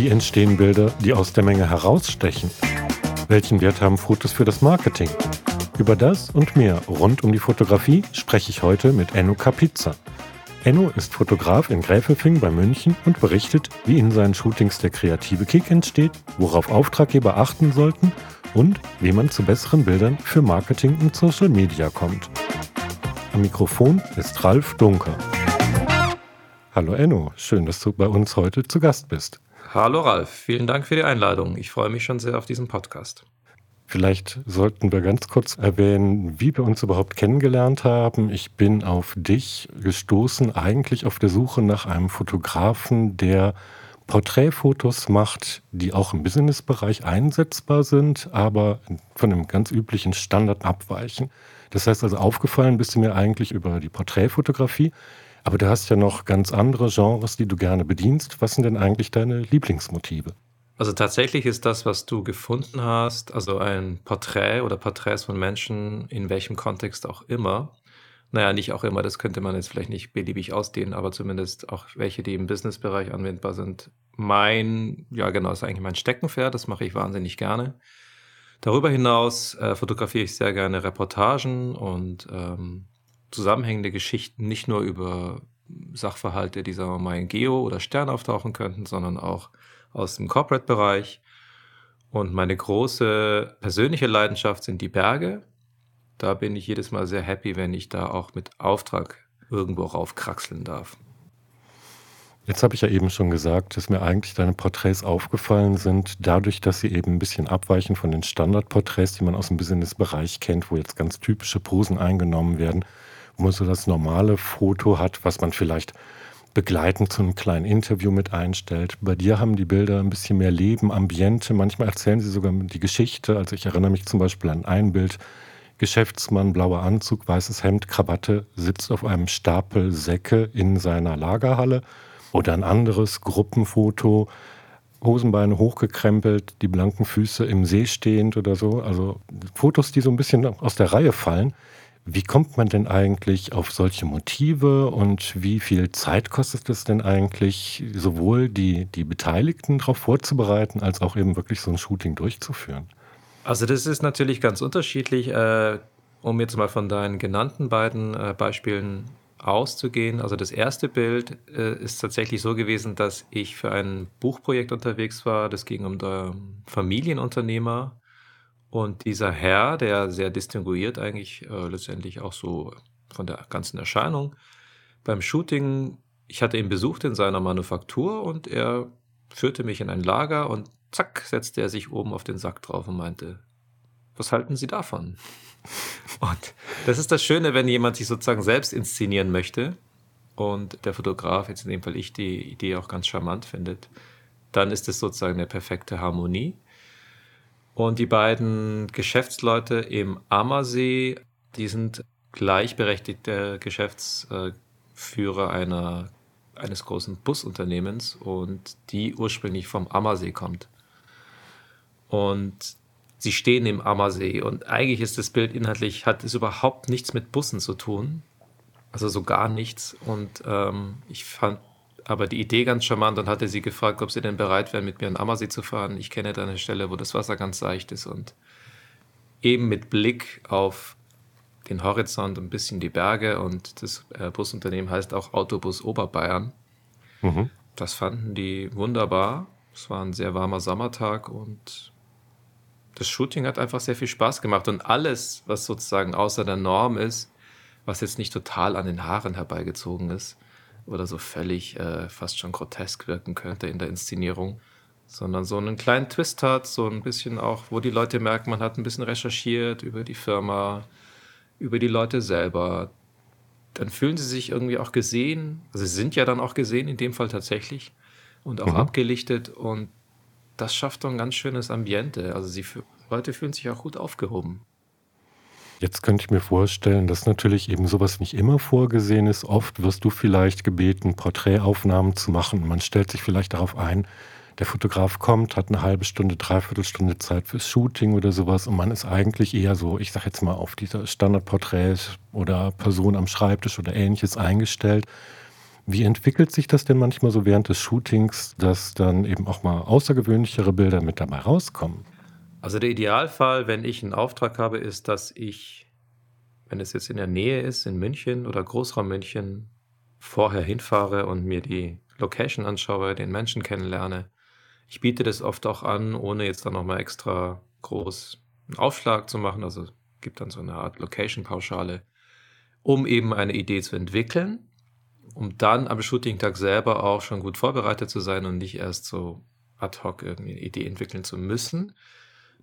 Wie entstehen Bilder, die aus der Menge herausstechen? Welchen Wert haben Fotos für das Marketing? Über das und mehr rund um die Fotografie spreche ich heute mit Enno Capizza. Enno ist Fotograf in Gräfelfing bei München und berichtet, wie in seinen Shootings der kreative Kick entsteht, worauf Auftraggeber achten sollten und wie man zu besseren Bildern für Marketing und Social Media kommt. Am Mikrofon ist Ralf Dunker. Hallo Enno, schön, dass du bei uns heute zu Gast bist. Hallo Ralf, vielen Dank für die Einladung. Ich freue mich schon sehr auf diesen Podcast. Vielleicht sollten wir ganz kurz erwähnen, wie wir uns überhaupt kennengelernt haben. Ich bin auf dich gestoßen, eigentlich auf der Suche nach einem Fotografen, der Porträtfotos macht, die auch im Businessbereich einsetzbar sind, aber von einem ganz üblichen Standard abweichen. Das heißt also, aufgefallen bist du mir eigentlich über die Porträtfotografie, aber du hast ja noch ganz andere Genres, die du gerne bedienst. Was sind denn eigentlich deine Lieblingsmotive? Also tatsächlich ist das, was du gefunden hast, also ein Porträt oder Porträts von Menschen, in welchem Kontext auch immer. Naja, nicht auch immer, das könnte man jetzt vielleicht nicht beliebig ausdehnen, aber zumindest auch welche, die im Businessbereich anwendbar sind. Mein, ja genau, ist eigentlich mein Steckenpferd, das mache ich wahnsinnig gerne. Darüber hinaus äh, fotografiere ich sehr gerne Reportagen und ähm, zusammenhängende Geschichten, nicht nur über Sachverhalte, die sagen wir mal in Geo oder Stern auftauchen könnten, sondern auch aus dem Corporate-Bereich. Und meine große persönliche Leidenschaft sind die Berge. Da bin ich jedes Mal sehr happy, wenn ich da auch mit Auftrag irgendwo raufkraxeln darf. Jetzt habe ich ja eben schon gesagt, dass mir eigentlich deine Porträts aufgefallen sind, dadurch, dass sie eben ein bisschen abweichen von den Standardporträts, die man aus dem Businessbereich kennt, wo jetzt ganz typische Posen eingenommen werden, man so das normale Foto hat, was man vielleicht begleitend zu einem kleinen Interview mit einstellt. Bei dir haben die Bilder ein bisschen mehr Leben, Ambiente. Manchmal erzählen sie sogar die Geschichte. Also ich erinnere mich zum Beispiel an ein Bild. Geschäftsmann, blauer Anzug, weißes Hemd, Krawatte, sitzt auf einem Stapel Säcke in seiner Lagerhalle. Oder ein anderes Gruppenfoto, Hosenbeine hochgekrempelt, die blanken Füße im See stehend oder so. Also Fotos, die so ein bisschen aus der Reihe fallen. Wie kommt man denn eigentlich auf solche Motive und wie viel Zeit kostet es denn eigentlich, sowohl die, die Beteiligten darauf vorzubereiten, als auch eben wirklich so ein Shooting durchzuführen? Also das ist natürlich ganz unterschiedlich. Äh, um jetzt mal von deinen genannten beiden äh, Beispielen auszugehen. Also das erste Bild äh, ist tatsächlich so gewesen, dass ich für ein Buchprojekt unterwegs war. Das ging um Familienunternehmer und dieser Herr, der sehr distinguiert eigentlich äh, letztendlich auch so von der ganzen Erscheinung, beim Shooting, ich hatte ihn besucht in seiner Manufaktur und er führte mich in ein Lager und zack, setzte er sich oben auf den Sack drauf und meinte, was halten Sie davon? Und das ist das Schöne, wenn jemand sich sozusagen selbst inszenieren möchte und der Fotograf, jetzt in dem Fall ich, die Idee auch ganz charmant findet, dann ist es sozusagen eine perfekte Harmonie. Und die beiden Geschäftsleute im Ammersee, die sind gleichberechtigte Geschäftsführer einer, eines großen Busunternehmens und die ursprünglich vom Ammersee kommt. Und sie stehen im Ammersee und eigentlich ist das Bild inhaltlich, hat es überhaupt nichts mit Bussen zu tun. Also so gar nichts. Und ähm, ich fand aber die Idee ganz charmant und hatte sie gefragt, ob sie denn bereit wären, mit mir in Ammersee zu fahren. Ich kenne da eine Stelle, wo das Wasser ganz seicht ist und eben mit Blick auf den Horizont ein bisschen die Berge und das äh, Busunternehmen heißt auch Autobus Oberbayern. Mhm. Das fanden die wunderbar. Es war ein sehr warmer Sommertag und das Shooting hat einfach sehr viel Spaß gemacht und alles, was sozusagen außer der Norm ist, was jetzt nicht total an den Haaren herbeigezogen ist, oder so völlig äh, fast schon grotesk wirken könnte in der Inszenierung, sondern so einen kleinen Twist hat, so ein bisschen auch, wo die Leute merken, man hat ein bisschen recherchiert über die Firma, über die Leute selber. Dann fühlen sie sich irgendwie auch gesehen, also sie sind ja dann auch gesehen, in dem Fall tatsächlich, und auch mhm. abgelichtet und das schafft doch ein ganz schönes Ambiente. Also die Leute fühlen sich auch gut aufgehoben. Jetzt könnte ich mir vorstellen, dass natürlich eben sowas nicht immer vorgesehen ist. Oft wirst du vielleicht gebeten, Porträtaufnahmen zu machen. Man stellt sich vielleicht darauf ein, der Fotograf kommt, hat eine halbe Stunde, dreiviertel Stunde Zeit fürs Shooting oder sowas und man ist eigentlich eher so, ich sag jetzt mal, auf diese Standardporträts oder Person am Schreibtisch oder ähnliches eingestellt. Wie entwickelt sich das denn manchmal so während des Shootings, dass dann eben auch mal außergewöhnlichere Bilder mit dabei rauskommen? Also der Idealfall, wenn ich einen Auftrag habe, ist, dass ich, wenn es jetzt in der Nähe ist, in München oder Großraum München, vorher hinfahre und mir die Location anschaue, den Menschen kennenlerne. Ich biete das oft auch an, ohne jetzt dann nochmal extra groß einen Aufschlag zu machen. Also gibt dann so eine Art Location-Pauschale, um eben eine Idee zu entwickeln, um dann am Shooting-Tag selber auch schon gut vorbereitet zu sein und nicht erst so ad hoc irgendwie eine Idee entwickeln zu müssen.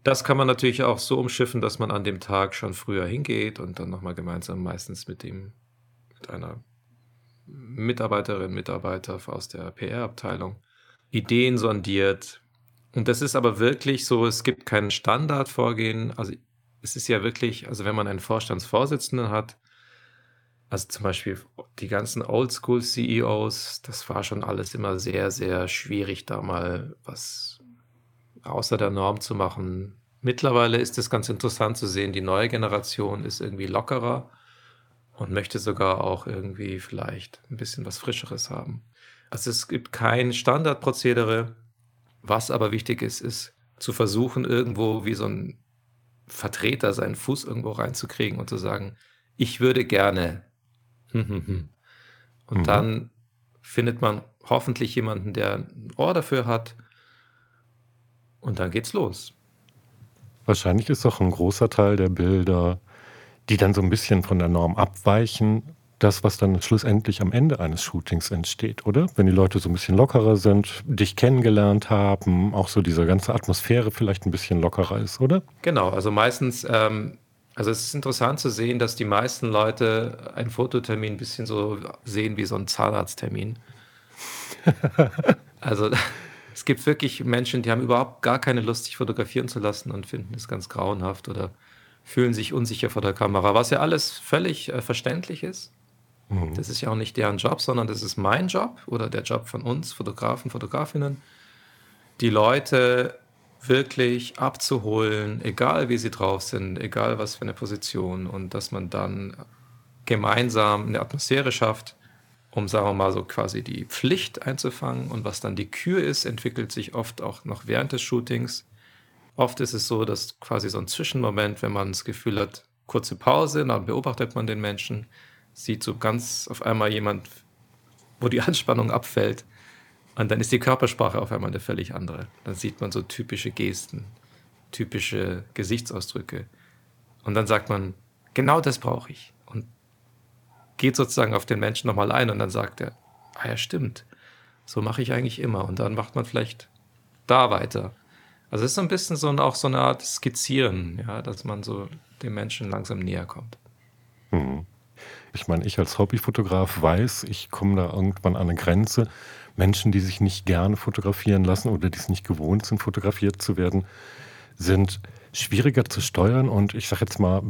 Das kann man natürlich auch so umschiffen, dass man an dem Tag schon früher hingeht und dann nochmal gemeinsam meistens mit dem, mit einer Mitarbeiterin, Mitarbeiter aus der PR-Abteilung Ideen sondiert. Und das ist aber wirklich so, es gibt kein Standardvorgehen. Also es ist ja wirklich, also wenn man einen Vorstandsvorsitzenden hat, also zum Beispiel die ganzen Oldschool-CEOs, das war schon alles immer sehr, sehr schwierig, da mal was außer der Norm zu machen. Mittlerweile ist es ganz interessant zu sehen, die neue Generation ist irgendwie lockerer und möchte sogar auch irgendwie vielleicht ein bisschen was Frischeres haben. Also es gibt kein Standardprozedere. Was aber wichtig ist, ist zu versuchen, irgendwo wie so ein Vertreter seinen Fuß irgendwo reinzukriegen und zu sagen, ich würde gerne. Und mhm. dann findet man hoffentlich jemanden, der ein Ohr dafür hat. Und dann geht's los. Wahrscheinlich ist auch ein großer Teil der Bilder die dann so ein bisschen von der Norm abweichen, das, was dann schlussendlich am Ende eines Shootings entsteht, oder? Wenn die Leute so ein bisschen lockerer sind, dich kennengelernt haben, auch so diese ganze Atmosphäre vielleicht ein bisschen lockerer ist, oder? Genau, also meistens, ähm, also es ist interessant zu sehen, dass die meisten Leute einen Fototermin ein bisschen so sehen wie so ein Zahnarzttermin. also gibt wirklich Menschen, die haben überhaupt gar keine Lust, sich fotografieren zu lassen und finden es ganz grauenhaft oder fühlen sich unsicher vor der Kamera, was ja alles völlig äh, verständlich ist. Mhm. Das ist ja auch nicht deren Job, sondern das ist mein Job oder der Job von uns, Fotografen, Fotografinnen, die Leute wirklich abzuholen, egal wie sie drauf sind, egal was für eine Position und dass man dann gemeinsam eine Atmosphäre schafft, um, sagen wir mal, so quasi die Pflicht einzufangen. Und was dann die Kür ist, entwickelt sich oft auch noch während des Shootings. Oft ist es so, dass quasi so ein Zwischenmoment, wenn man das Gefühl hat, kurze Pause, dann beobachtet man den Menschen, sieht so ganz auf einmal jemand, wo die Anspannung abfällt. Und dann ist die Körpersprache auf einmal eine völlig andere. Dann sieht man so typische Gesten, typische Gesichtsausdrücke. Und dann sagt man, genau das brauche ich. Geht sozusagen auf den Menschen nochmal ein und dann sagt er, ah ja, stimmt. So mache ich eigentlich immer. Und dann macht man vielleicht da weiter. Also es ist so ein bisschen so auch so eine Art Skizzieren, ja, dass man so dem Menschen langsam näher kommt. Mhm. Ich meine, ich als Hobbyfotograf weiß, ich komme da irgendwann an eine Grenze. Menschen, die sich nicht gerne fotografieren lassen oder die es nicht gewohnt sind, fotografiert zu werden, sind schwieriger zu steuern. Und ich sage jetzt mal,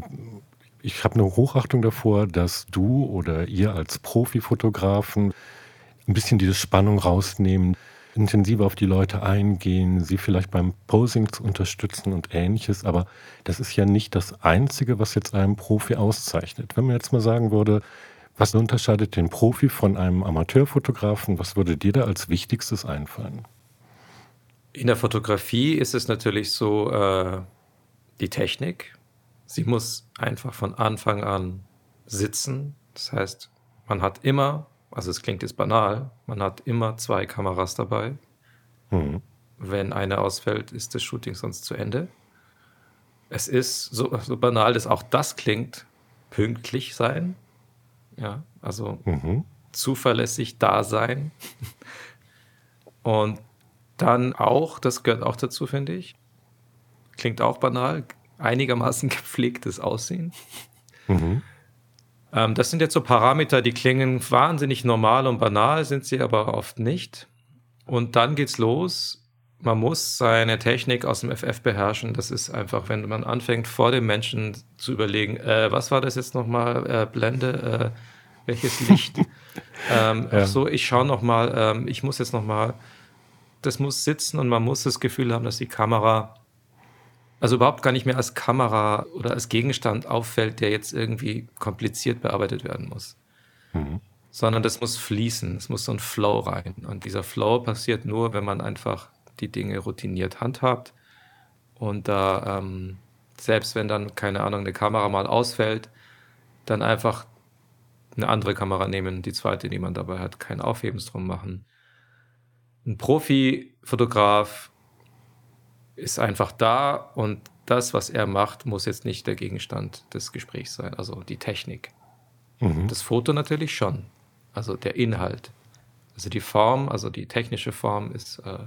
ich habe eine Hochachtung davor, dass du oder ihr als Profifotografen ein bisschen diese Spannung rausnehmen intensiver auf die Leute eingehen, sie vielleicht beim Posing zu unterstützen und ähnliches. Aber das ist ja nicht das Einzige, was jetzt einen Profi auszeichnet. Wenn man jetzt mal sagen würde, was unterscheidet den Profi von einem Amateurfotografen? Was würde dir da als Wichtigstes einfallen? In der Fotografie ist es natürlich so, äh, die Technik. Sie muss einfach von Anfang an sitzen. Das heißt, man hat immer also es klingt jetzt banal, man hat immer zwei Kameras dabei. Mhm. Wenn eine ausfällt, ist das Shooting sonst zu Ende. Es ist, so, so banal dass auch das klingt, pünktlich sein. Ja, also mhm. zuverlässig da sein. Und dann auch, das gehört auch dazu, finde ich. Klingt auch banal, einigermaßen gepflegtes Aussehen. Mhm. Ähm, das sind jetzt so Parameter, die klingen wahnsinnig normal und banal, sind sie aber oft nicht. Und dann geht's los. Man muss seine Technik aus dem FF beherrschen. Das ist einfach, wenn man anfängt, vor dem Menschen zu überlegen, äh, was war das jetzt nochmal, äh, Blende, äh, welches Licht? ähm, ja. so, ich schaue nochmal, ähm, ich muss jetzt nochmal, das muss sitzen und man muss das Gefühl haben, dass die Kamera also überhaupt gar nicht mehr als Kamera oder als Gegenstand auffällt, der jetzt irgendwie kompliziert bearbeitet werden muss. Mhm. sondern das muss fließen, es muss so ein Flow rein. Und dieser Flow passiert nur, wenn man einfach die Dinge routiniert handhabt und da ähm, selbst wenn dann, keine Ahnung, eine Kamera mal ausfällt, dann einfach eine andere Kamera nehmen, die zweite, die man dabei hat, kein Aufhebens drum machen. Ein Profi-Fotograf ist einfach da und das, was er macht, muss jetzt nicht der Gegenstand des Gesprächs sein, also die Technik. Mhm. Das Foto natürlich schon, also der Inhalt. Also die Form, also die technische Form ist, äh,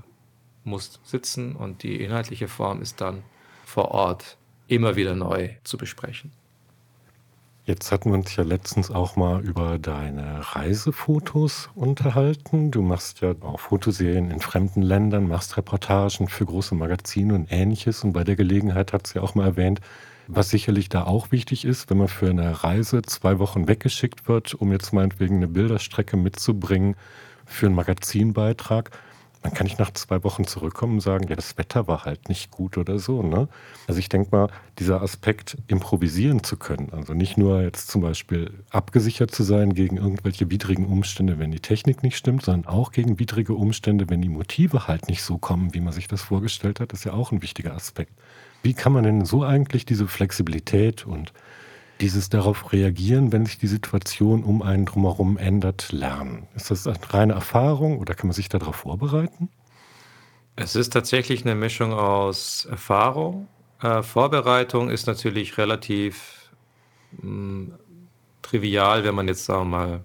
muss sitzen und die inhaltliche Form ist dann vor Ort immer wieder neu zu besprechen. Jetzt hatten wir uns ja letztens auch mal über deine Reisefotos unterhalten. Du machst ja auch Fotoserien in fremden Ländern, machst Reportagen für große Magazine und ähnliches. Und bei der Gelegenheit hat sie auch mal erwähnt, was sicherlich da auch wichtig ist, wenn man für eine Reise zwei Wochen weggeschickt wird, um jetzt meinetwegen eine Bilderstrecke mitzubringen für einen Magazinbeitrag dann kann ich nach zwei Wochen zurückkommen und sagen, ja, das Wetter war halt nicht gut oder so. Ne? Also ich denke mal, dieser Aspekt, improvisieren zu können, also nicht nur jetzt zum Beispiel abgesichert zu sein gegen irgendwelche widrigen Umstände, wenn die Technik nicht stimmt, sondern auch gegen widrige Umstände, wenn die Motive halt nicht so kommen, wie man sich das vorgestellt hat, ist ja auch ein wichtiger Aspekt. Wie kann man denn so eigentlich diese Flexibilität und dieses darauf reagieren, wenn sich die Situation um einen drumherum ändert, lernen? Ist das eine reine Erfahrung oder kann man sich darauf vorbereiten? Es ist tatsächlich eine Mischung aus Erfahrung. Äh, Vorbereitung ist natürlich relativ mh, hm, trivial, wenn man jetzt, sagen wir mal,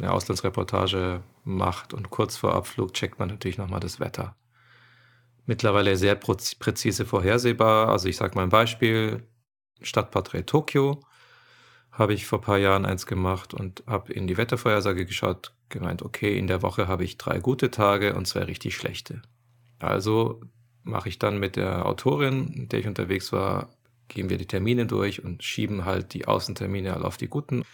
eine Auslandsreportage macht und kurz vor Abflug checkt man natürlich nochmal das Wetter. Mittlerweile sehr präzise vorhersehbar. Also ich sage mal ein Beispiel, Stadtporträt Tokio habe ich vor ein paar Jahren eins gemacht und habe in die Wettervorhersage geschaut, gemeint, okay, in der Woche habe ich drei gute Tage und zwei richtig schlechte. Also mache ich dann mit der Autorin, mit der ich unterwegs war, gehen wir die Termine durch und schieben halt die Außentermine alle auf die guten.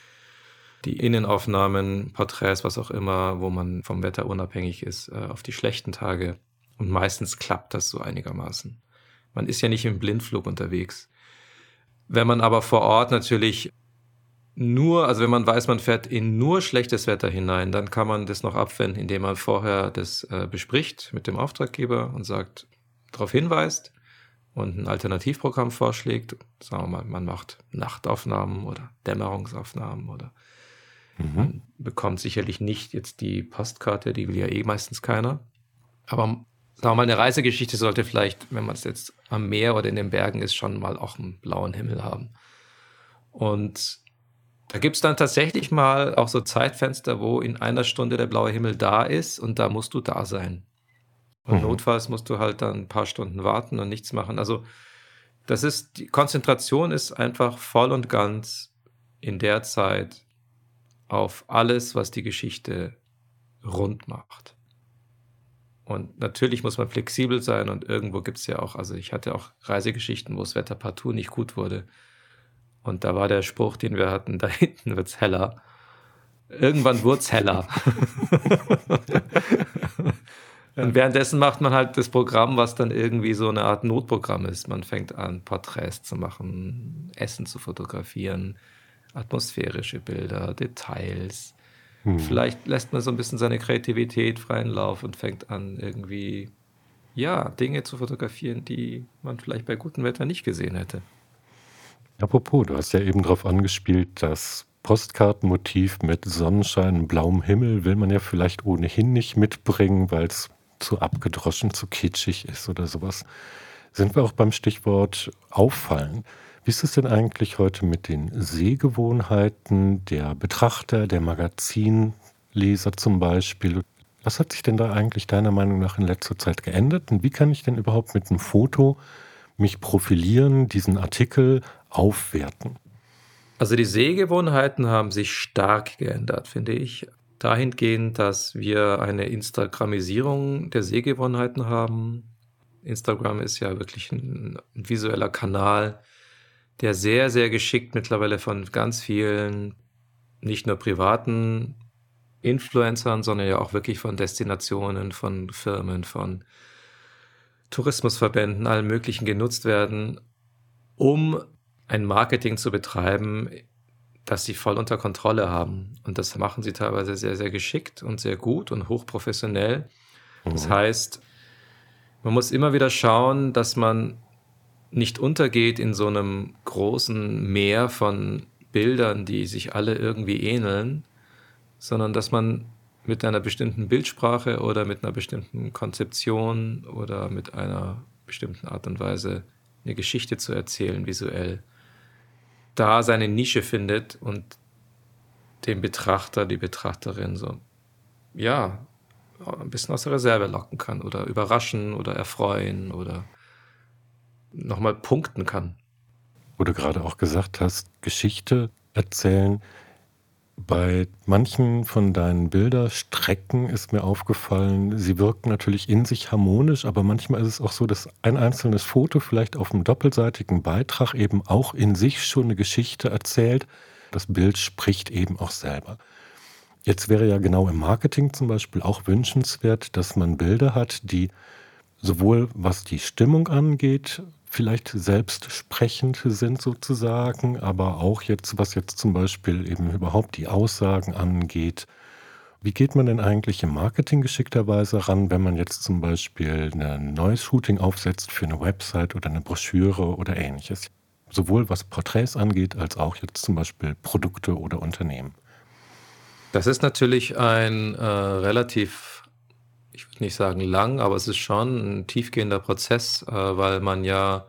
Die Innenaufnahmen, Porträts, was auch immer, wo man vom Wetter unabhängig ist, äh, auf die schlechten Tage. Und meistens klappt das so einigermaßen. Man ist ja nicht im Blindflug unterwegs. Wenn man aber vor Ort natürlich nur, also wenn man weiß, man fährt in nur schlechtes Wetter hinein, dann kann man das noch abwenden, indem man vorher das äh, bespricht mit dem Auftraggeber und sagt, darauf hinweist und ein Alternativprogramm vorschlägt. Sagen wir mal, man macht Nachtaufnahmen oder Dämmerungsaufnahmen oder mhm. bekommt sicherlich nicht jetzt die Postkarte, die will ja eh meistens keiner. Aber sagen wir mal, eine Reisegeschichte sollte vielleicht, wenn man es jetzt am Meer oder in den Bergen ist, schon mal auch einen blauen Himmel haben. Und da gibt es dann tatsächlich mal auch so Zeitfenster, wo in einer Stunde der blaue Himmel da ist und da musst du da sein. Und mhm. notfalls musst du halt dann ein paar Stunden warten und nichts machen. Also das ist, die Konzentration ist einfach voll und ganz in der Zeit auf alles, was die Geschichte rund macht. Und natürlich muss man flexibel sein und irgendwo gibt es ja auch, also ich hatte auch Reisegeschichten, wo das Wetter partout nicht gut wurde. Und da war der Spruch, den wir hatten, da hinten wird's heller. Irgendwann wird's heller. Und währenddessen macht man halt das Programm, was dann irgendwie so eine Art Notprogramm ist. Man fängt an, Porträts zu machen, Essen zu fotografieren, atmosphärische Bilder, Details. Hm. Vielleicht lässt man so ein bisschen seine Kreativität freien Lauf und fängt an, irgendwie, ja, Dinge zu fotografieren, die man vielleicht bei gutem Wetter nicht gesehen hätte. Apropos, du hast ja eben darauf angespielt, das Postkartenmotiv mit Sonnenschein blauem Himmel will man ja vielleicht ohnehin nicht mitbringen, weil es zu abgedroschen, zu kitschig ist oder sowas. Sind wir auch beim Stichwort auffallen. Wie ist es denn eigentlich heute mit den Sehgewohnheiten der Betrachter, der Magazinleser zum Beispiel? Was hat sich denn da eigentlich deiner Meinung nach in letzter Zeit geändert? Und wie kann ich denn überhaupt mit einem Foto mich profilieren, diesen Artikel aufwerten? Also die Sehgewohnheiten haben sich stark geändert, finde ich. Dahingehend, dass wir eine Instagramisierung der Sehgewohnheiten haben. Instagram ist ja wirklich ein, visueller Kanal, der sehr, sehr geschickt mittlerweile von ganz vielen, nicht nur privaten Influencern, sondern ja auch wirklich von Destinationen, von Firmen, von Tourismusverbänden, allen möglichen genutzt werden, um ein Marketing zu betreiben, dass sie voll unter Kontrolle haben. Und das machen sie teilweise sehr, sehr geschickt und sehr gut und hochprofessionell. Das mhm. heißt, man muss immer wieder schauen, dass man nicht untergeht in so einem großen Meer von Bildern, die sich alle irgendwie ähneln, sondern dass man mit einer bestimmten Bildsprache oder mit einer bestimmten Konzeption oder mit einer bestimmten Art und Weise eine Geschichte zu erzählen visuell, da seine Nische findet und den Betrachter, die Betrachterin so, ja, ein bisschen aus der Reserve locken kann oder überraschen oder erfreuen oder nochmal punkten kann. Wo du gerade auch gesagt hast, Geschichte erzählen. Bei manchen von deinen Bilderstrecken ist mir aufgefallen, sie wirken natürlich in sich harmonisch, aber manchmal ist es auch so, dass ein einzelnes Foto vielleicht auf einem doppelseitigen Beitrag eben auch in sich schon eine Geschichte erzählt. Das Bild spricht eben auch selber. Jetzt wäre ja genau im Marketing zum Beispiel auch wünschenswert, dass man Bilder hat, die sowohl was die Stimmung angeht, vielleicht selbstsprechend sind sozusagen, aber auch jetzt, was jetzt zum Beispiel eben überhaupt die Aussagen angeht. Wie geht man denn eigentlich im Marketing geschickterweise ran, wenn man jetzt zum Beispiel ein neues Shooting aufsetzt für eine Website oder eine Broschüre oder ähnliches? Sowohl was Porträts angeht, als auch jetzt zum Beispiel Produkte oder Unternehmen. Das ist natürlich ein äh, relativ, nicht sagen lang, aber es ist schon ein tiefgehender Prozess, äh, weil man ja,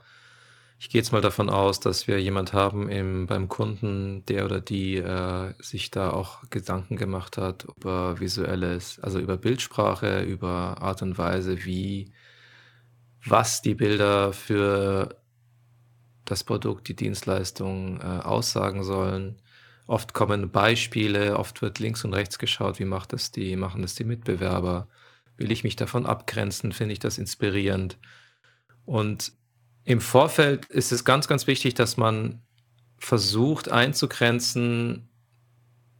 ich gehe jetzt mal davon aus, dass wir jemand haben im, beim Kunden, der oder die äh, sich da auch Gedanken gemacht hat über visuelles, also über Bildsprache, über Art und Weise, wie, was die Bilder für das Produkt, die Dienstleistung äh, aussagen sollen Oft kommen Beispiele, oft wird links und rechts geschaut, wie macht das die, machen das die Mitbewerber? Will ich mich davon abgrenzen? Finde ich das inspirierend? Und im Vorfeld ist es ganz, ganz wichtig, dass man versucht einzugrenzen,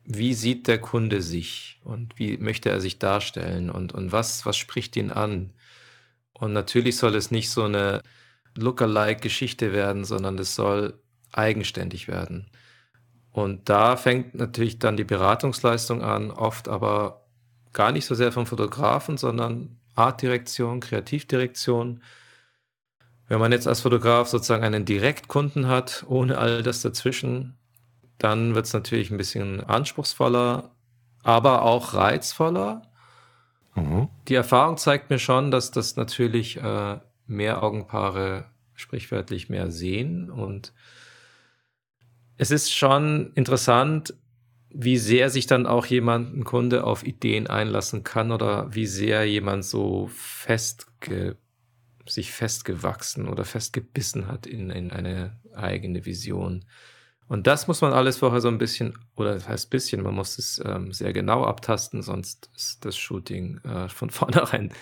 wie sieht der Kunde sich und wie möchte er sich darstellen und, und was, was spricht ihn an. Und natürlich soll es nicht so eine Lookalike-Geschichte werden, sondern es soll eigenständig werden. Und da fängt natürlich dann die Beratungsleistung an, oft aber gar nicht so sehr vom Fotografen, sondern Artdirektion, Kreativdirektion. Wenn man jetzt als Fotograf sozusagen einen Direktkunden hat, ohne all das dazwischen, dann wird es natürlich ein bisschen anspruchsvoller, aber auch reizvoller. Mhm. Die Erfahrung zeigt mir schon, dass das natürlich äh, mehr Augenpaare sprichwörtlich mehr sehen und es ist schon interessant, wie sehr sich dann auch jemand, ein Kunde auf Ideen einlassen kann oder wie sehr jemand so festge, sich festgewachsen oder festgebissen hat in, in eine eigene Vision. Und das muss man alles vorher so ein bisschen, oder das heißt bisschen, man muss es ähm, sehr genau abtasten, sonst ist das Shooting äh, von vornherein,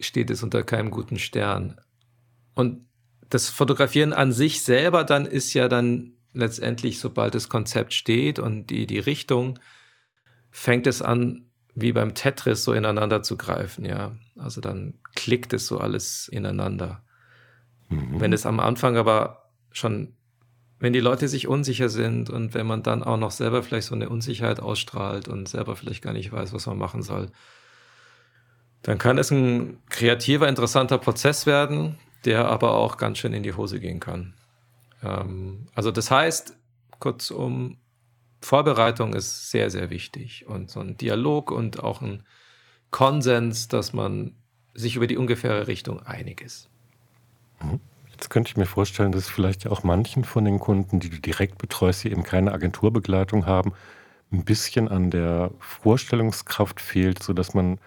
steht es unter keinem guten Stern. Und das Fotografieren an sich selber dann ist ja dann letztendlich, sobald das Konzept steht und die, die Richtung, fängt es an, wie beim Tetris so ineinander zu greifen, ja. Also dann klickt es so alles ineinander. Mhm. Wenn es am Anfang aber schon, wenn die Leute sich unsicher sind und wenn man dann auch noch selber vielleicht so eine Unsicherheit ausstrahlt und selber vielleicht gar nicht weiß, was man machen soll, dann kann es ein kreativer, interessanter Prozess werden, der aber auch ganz schön in die Hose gehen kann. Ähm, also das heißt, kurzum, Vorbereitung ist sehr, sehr wichtig und so ein Dialog und auch ein Konsens, dass man sich über die ungefähre Richtung einig ist. Mhm. Jetzt könnte ich mir vorstellen, dass vielleicht auch manchen von den Kunden, die du direkt betreust, die eben keine Agenturbegleitung haben, ein bisschen an der Vorstellungskraft fehlt, sodass man,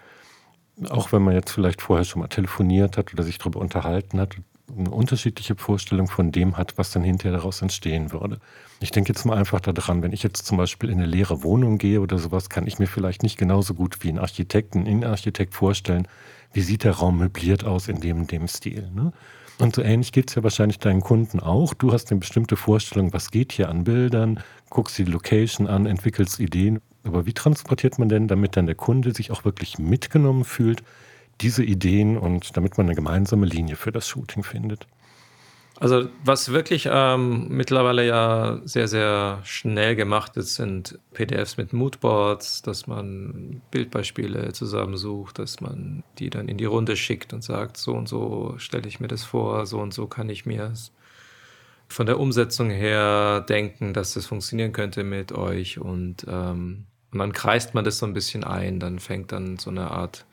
auch wenn man jetzt vielleicht vorher schon mal telefoniert hat oder sich darüber unterhalten hat, eine unterschiedliche Vorstellung von dem hat, was dann hinterher daraus entstehen würde. Ich denke jetzt mal einfach daran, wenn ich jetzt zum Beispiel in eine leere Wohnung gehe oder sowas, kann ich mir vielleicht nicht genauso gut wie ein Architekt, ein Innenarchitekt vorstellen, wie sieht der Raum möbliert aus in dem dem Stil. Ne? Und so ähnlich geht es ja wahrscheinlich deinen Kunden auch. Du hast eine bestimmte Vorstellung, was geht hier an Bildern, guckst die Location an, entwickelst Ideen. Aber wie transportiert man denn, damit dann der Kunde sich auch wirklich mitgenommen fühlt, diese Ideen und damit man eine gemeinsame Linie für das Shooting findet. Also was wirklich ähm, mittlerweile ja sehr, sehr schnell gemacht ist, sind PDFs mit Moodboards, dass man Bildbeispiele zusammensucht, dass man die dann in die Runde schickt und sagt, so und so stelle ich mir das vor, so und so kann ich mir von der Umsetzung her denken, dass das funktionieren könnte mit euch und, ähm, und dann kreist man das so ein bisschen ein, dann fängt dann so eine Art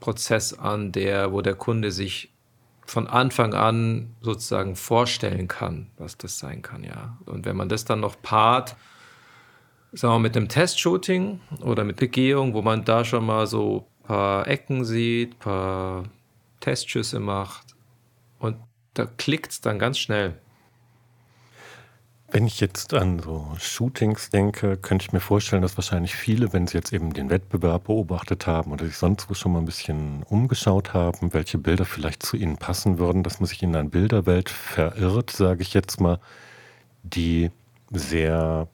Prozess an, der, wo der Kunde sich von Anfang an sozusagen vorstellen kann, was das sein kann, ja. Und wenn man das dann noch paart, sagen wir mit einem Testshooting oder mit Begehung, wo man da schon mal so ein paar Ecken sieht, ein paar Testschüsse macht und da klickt es dann ganz schnell. Wenn ich jetzt an so Shootings denke, könnte ich mir vorstellen, dass wahrscheinlich viele, wenn sie jetzt eben den Wettbewerb beobachtet haben oder sich sonst wo schon mal ein bisschen umgeschaut haben, welche Bilder vielleicht zu ihnen passen würden, dass man sich in eine Bilderwelt verirrt, sage ich jetzt mal, die sehr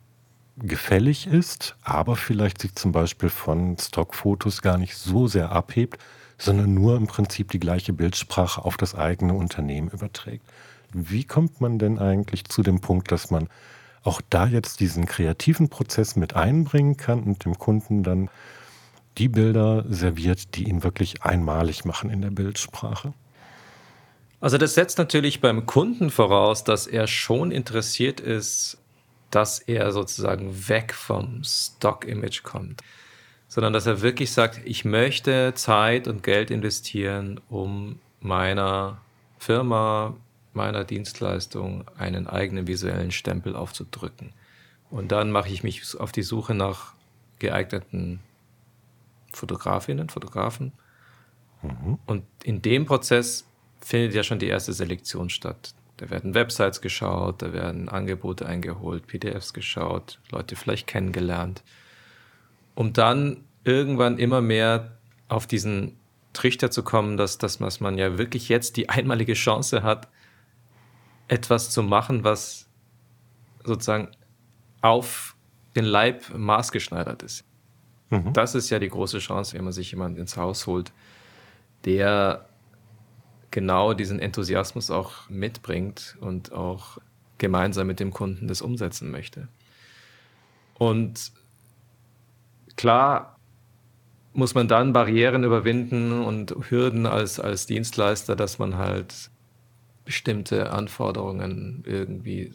gefällig ist, aber vielleicht sich zum Beispiel von Stockfotos gar nicht so sehr abhebt, sondern nur im Prinzip die gleiche Bildsprache auf das eigene Unternehmen überträgt. Wie kommt man denn eigentlich zu dem Punkt, dass man auch da jetzt diesen kreativen Prozess mit einbringen kann und dem Kunden dann die Bilder serviert, die ihn wirklich einmalig machen in der Bildsprache? Also das setzt natürlich beim Kunden voraus, dass er schon interessiert ist, dass er sozusagen weg vom Stock-Image kommt, sondern dass er wirklich sagt, ich möchte Zeit und Geld investieren, um meiner Firma, meiner Dienstleistung einen eigenen visuellen Stempel aufzudrücken. Und dann mache ich mich auf die Suche nach geeigneten Fotografinnen, Fotografen. Mhm. Und in dem Prozess findet ja schon die erste Selektion statt. Da werden Websites geschaut, da werden Angebote eingeholt, PDFs geschaut, Leute vielleicht kennengelernt, um dann irgendwann immer mehr auf diesen Trichter zu kommen, dass, dass man ja wirklich jetzt die einmalige Chance hat, etwas zu machen, was sozusagen auf den Leib maßgeschneidert ist. Mhm. Das ist ja die große Chance, wenn man sich jemanden ins Haus holt, der genau diesen Enthusiasmus auch mitbringt und auch gemeinsam mit dem Kunden das umsetzen möchte. Und klar muss man dann Barrieren überwinden und Hürden als, als Dienstleister, dass man halt bestimmte Anforderungen irgendwie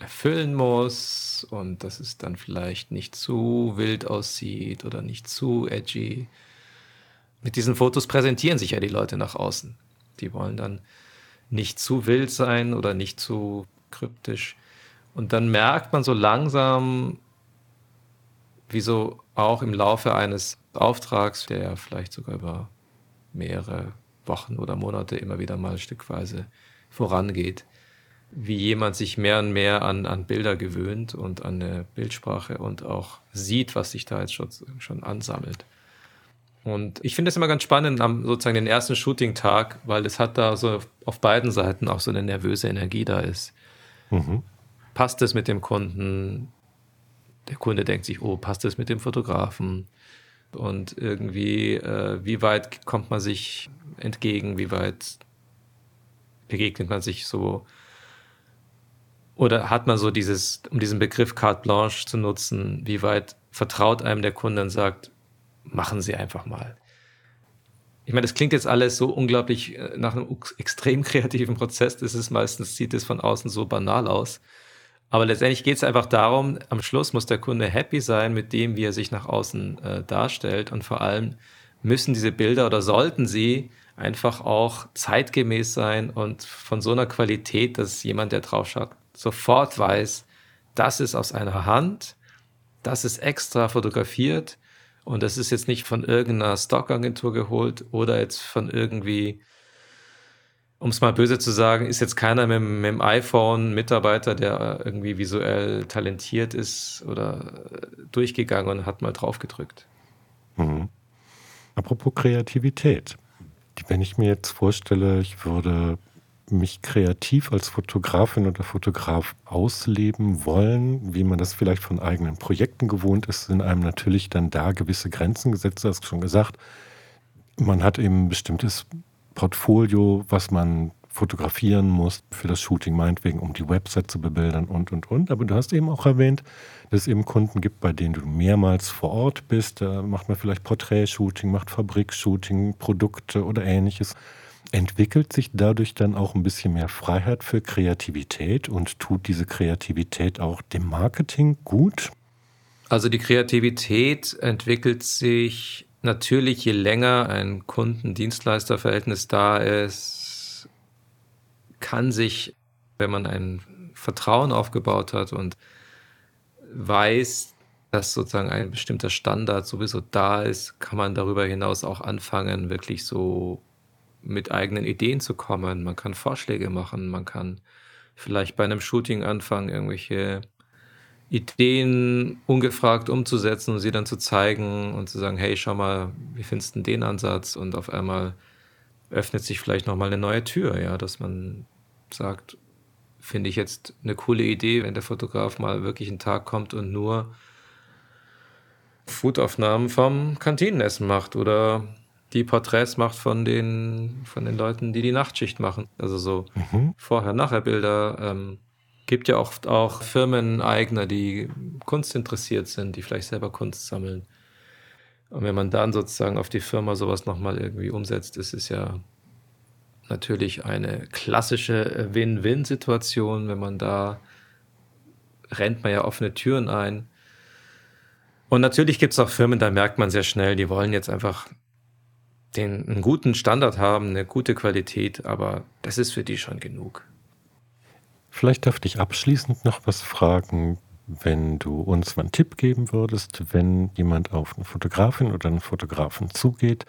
erfüllen muss und dass es dann vielleicht nicht zu wild aussieht oder nicht zu edgy. Mit diesen Fotos präsentieren sich ja die Leute nach außen. Die wollen dann nicht zu wild sein oder nicht zu kryptisch. Und dann merkt man so langsam, wie so auch im Laufe eines Auftrags, der vielleicht sogar über mehrere Wochen oder Monate immer wieder mal stückweise vorangeht. Wie jemand sich mehr und mehr an, an Bilder gewöhnt und an eine Bildsprache und auch sieht, was sich da jetzt schon, schon ansammelt. Und ich finde es immer ganz spannend am sozusagen den ersten Shooting-Tag, weil es hat da so auf beiden Seiten auch so eine nervöse Energie da ist. Mhm. Passt es mit dem Kunden? Der Kunde denkt sich, oh, passt es mit dem Fotografen? Und irgendwie, äh, wie weit kommt man sich entgegen? Wie weit begegnet man sich so oder hat man so dieses, um diesen Begriff carte blanche zu nutzen, wie weit vertraut einem der Kunde und sagt, machen Sie einfach mal. Ich meine, das klingt jetzt alles so unglaublich äh, nach einem extrem kreativen Prozess. Das ist meistens, sieht es von außen so banal aus. Aber letztendlich geht es einfach darum, am Schluss muss der Kunde happy sein mit dem, wie er sich nach außen äh, darstellt. Und vor allem müssen diese Bilder oder sollten sie einfach auch zeitgemäß sein und von so einer Qualität, dass jemand, der drauf schaut, sofort weiß, das ist aus einer Hand, das ist extra fotografiert und das ist jetzt nicht von irgendeiner Stockagentur geholt oder jetzt von irgendwie, um es mal böse zu sagen, ist jetzt keiner mit, mit dem iPhone Mitarbeiter, der irgendwie visuell talentiert ist oder durchgegangen und hat mal drauf gedrückt. Mhm. Apropos Kreativität. Wenn ich mir jetzt vorstelle, ich würde mich kreativ als Fotografin oder Fotograf ausleben wollen, wie man das vielleicht von eigenen Projekten gewohnt ist, sind einem natürlich dann da gewisse Grenzen gesetzt, du hast schon gesagt. Man hat eben ein bestimmtes Portfolio, was man fotografieren musst für das Shooting, meinetwegen, um die Website zu bebildern und, und, und. Aber du hast eben auch erwähnt, dass es eben Kunden gibt, bei denen du mehrmals vor Ort bist. Da macht man vielleicht Porträtshooting, macht Fabrikshooting, Produkte oder ähnliches. Entwickelt sich dadurch dann auch ein bisschen mehr Freiheit für Kreativität und tut diese Kreativität auch dem Marketing gut? Also die Kreativität entwickelt sich natürlich, je länger ein Kunden-Dienstleister-Verhältnis da ist, kann sich, wenn man ein Vertrauen aufgebaut hat und weiß, dass sozusagen ein bestimmter Standard sowieso da ist, kann man darüber hinaus auch anfangen, wirklich so mit eigenen Ideen zu kommen. Man kann Vorschläge machen, man kann vielleicht bei einem Shooting anfangen, irgendwelche Ideen ungefragt umzusetzen und sie dann zu zeigen und zu sagen, hey, schau mal, wie findest du den Ansatz? Und auf einmal öffnet sich vielleicht nochmal eine neue Tür, ja, dass man sagt, finde ich jetzt eine coole Idee, wenn der Fotograf mal wirklich einen Tag kommt und nur Foodaufnahmen vom Kantinenessen macht oder die Porträts macht von den, von den Leuten, die die Nachtschicht machen. Also so mhm. Vorher-Nachher-Bilder. Ähm, gibt ja oft auch Firmeneigner, die Kunst interessiert sind, die vielleicht selber Kunst sammeln. Und wenn man dann sozusagen auf die Firma sowas nochmal irgendwie umsetzt, ist es ja natürlich eine klassische Win-Win-Situation. Wenn man da rennt man ja offene Türen ein. Und natürlich gibt es auch Firmen, da merkt man sehr schnell, die wollen jetzt einfach den, einen guten Standard haben, eine gute Qualität, aber das ist für die schon genug. Vielleicht darf ich abschließend noch was fragen, wenn du uns mal einen Tipp geben würdest, wenn jemand auf eine Fotografin oder einen Fotografen zugeht,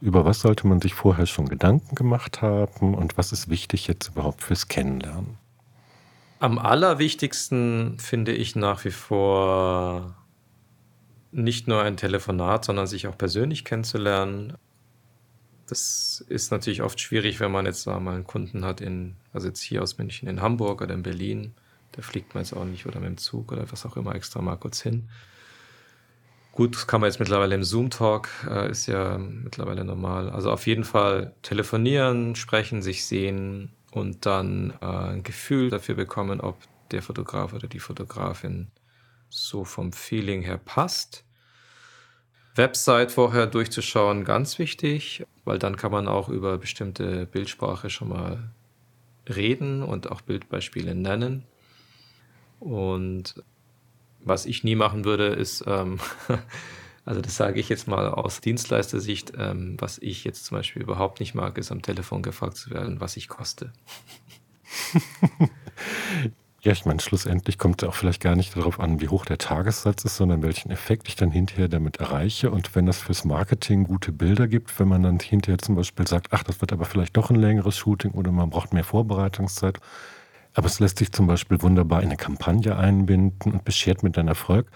über was sollte man sich vorher schon Gedanken gemacht haben und was ist wichtig jetzt überhaupt fürs Kennenlernen? Am allerwichtigsten finde ich nach wie vor nicht nur ein Telefonat, sondern sich auch persönlich kennenzulernen. Das ist natürlich oft schwierig, wenn man jetzt mal einen Kunden hat, in, also jetzt hier aus München in Hamburg oder in Berlin. Da fliegt man jetzt auch nicht oder mit dem Zug oder was auch immer extra mal kurz hin. Gut, das kann man jetzt mittlerweile im Zoom-Talk, äh, ist ja mittlerweile normal. Also auf jeden Fall telefonieren, sprechen, sich sehen und dann äh, ein Gefühl dafür bekommen, ob der Fotograf oder die Fotografin so vom Feeling her passt. Website vorher durchzuschauen, ganz wichtig, weil dann kann man auch über bestimmte Bildsprache schon mal reden und auch Bildbeispiele nennen. Und was ich nie machen würde, ist, ähm, also das sage ich jetzt mal aus Dienstleistersicht, ähm, was ich jetzt zum Beispiel überhaupt nicht mag, ist am Telefon gefragt zu werden, was ich koste. Ja, ich meine, schlussendlich kommt es auch vielleicht gar nicht darauf an, wie hoch der Tagessatz ist, sondern welchen Effekt ich dann hinterher damit erreiche. Und wenn das fürs Marketing gute Bilder gibt, wenn man dann hinterher zum Beispiel sagt, ach, das wird aber vielleicht doch ein längeres Shooting oder man braucht mehr Vorbereitungszeit. Aber es lässt sich zum Beispiel wunderbar in eine Kampagne einbinden und beschert mit einem Erfolg.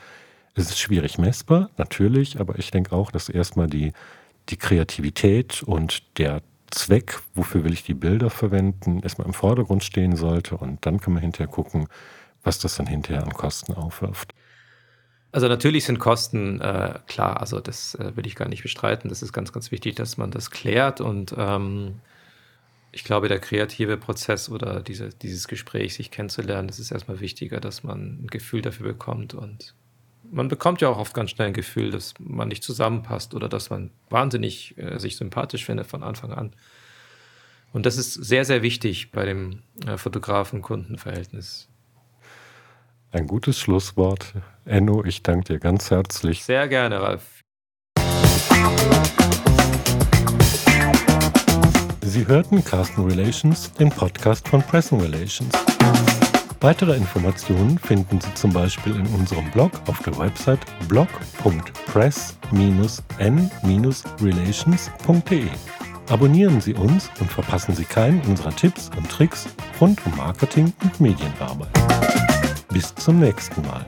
Es ist schwierig messbar, natürlich, aber ich denke auch, dass erstmal die, die Kreativität und der Zweck, wofür will ich die Bilder verwenden, erstmal im Vordergrund stehen sollte und dann kann man hinterher gucken, was das dann hinterher an Kosten aufwirft. Also natürlich sind Kosten äh, klar, also das äh, will ich gar nicht bestreiten. Das ist ganz, ganz wichtig, dass man das klärt und ähm, ich glaube, der kreative Prozess oder diese, dieses Gespräch, sich kennenzulernen, das ist erstmal wichtiger, dass man ein Gefühl dafür bekommt und man bekommt ja auch oft ganz schnell ein Gefühl, dass man nicht zusammenpasst oder dass man wahnsinnig äh, sich sympathisch findet von Anfang an. Und das ist sehr, sehr wichtig bei dem äh, Fotografen-Kunden-Verhältnis. Ein gutes Schlusswort. Enno, ich danke dir ganz herzlich. Sehr gerne, Ralf. Sie hörten Carsten Relations, den Podcast von Pressing Relations. Weitere Informationen finden Sie zum Beispiel in unserem Blog auf der Website blog.press-n-relations.de. Abonnieren Sie uns und verpassen Sie keinen unserer Tipps und Tricks rund um Marketing und Medienarbeit. Bis zum nächsten Mal.